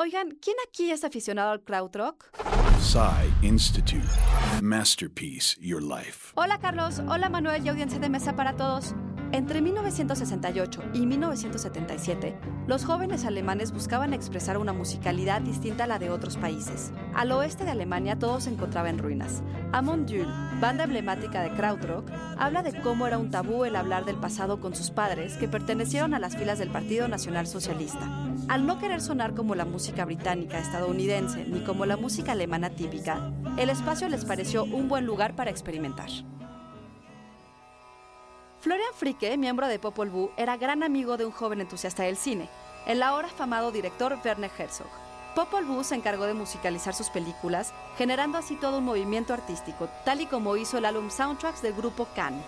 Oigan, ¿quién aquí es aficionado al krautrock? Psy Institute. Masterpiece Your Life. Hola Carlos, hola Manuel y audiencia de mesa para todos. Entre 1968 y 1977, los jóvenes alemanes buscaban expresar una musicalidad distinta a la de otros países. Al oeste de Alemania todo se encontraba en ruinas. Amon Düül, banda emblemática de krautrock, habla de cómo era un tabú el hablar del pasado con sus padres que pertenecieron a las filas del Partido Nacional Socialista. Al no querer sonar como la música británica estadounidense ni como la música alemana típica, el espacio les pareció un buen lugar para experimentar. Florian Fricke, miembro de Popol Vuh, era gran amigo de un joven entusiasta del cine, el ahora afamado director Werner Herzog. Popol Vuh se encargó de musicalizar sus películas, generando así todo un movimiento artístico, tal y como hizo el álbum Soundtracks del grupo Can.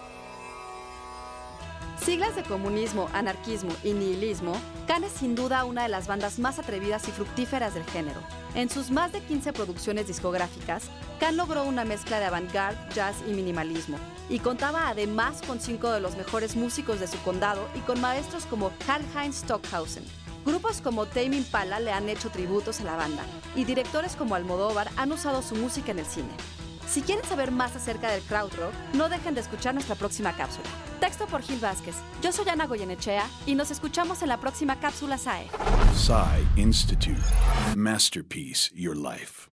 Siglas de comunismo, anarquismo y nihilismo, Can es sin duda una de las bandas más atrevidas y fructíferas del género. En sus más de 15 producciones discográficas, Can logró una mezcla de avant-garde, jazz y minimalismo, y contaba además con cinco de los mejores músicos de su condado y con maestros como Karl-Heinz Stockhausen. Grupos como Tame Impala le han hecho tributos a la banda, y directores como Almodóvar han usado su música en el cine. Si quieren saber más acerca del krautrock, no dejen de escuchar nuestra próxima cápsula. Texto por Gil Vázquez. Yo soy Ana Goyenechea y nos escuchamos en la próxima cápsula SAE. Psy Institute. Masterpiece Your Life.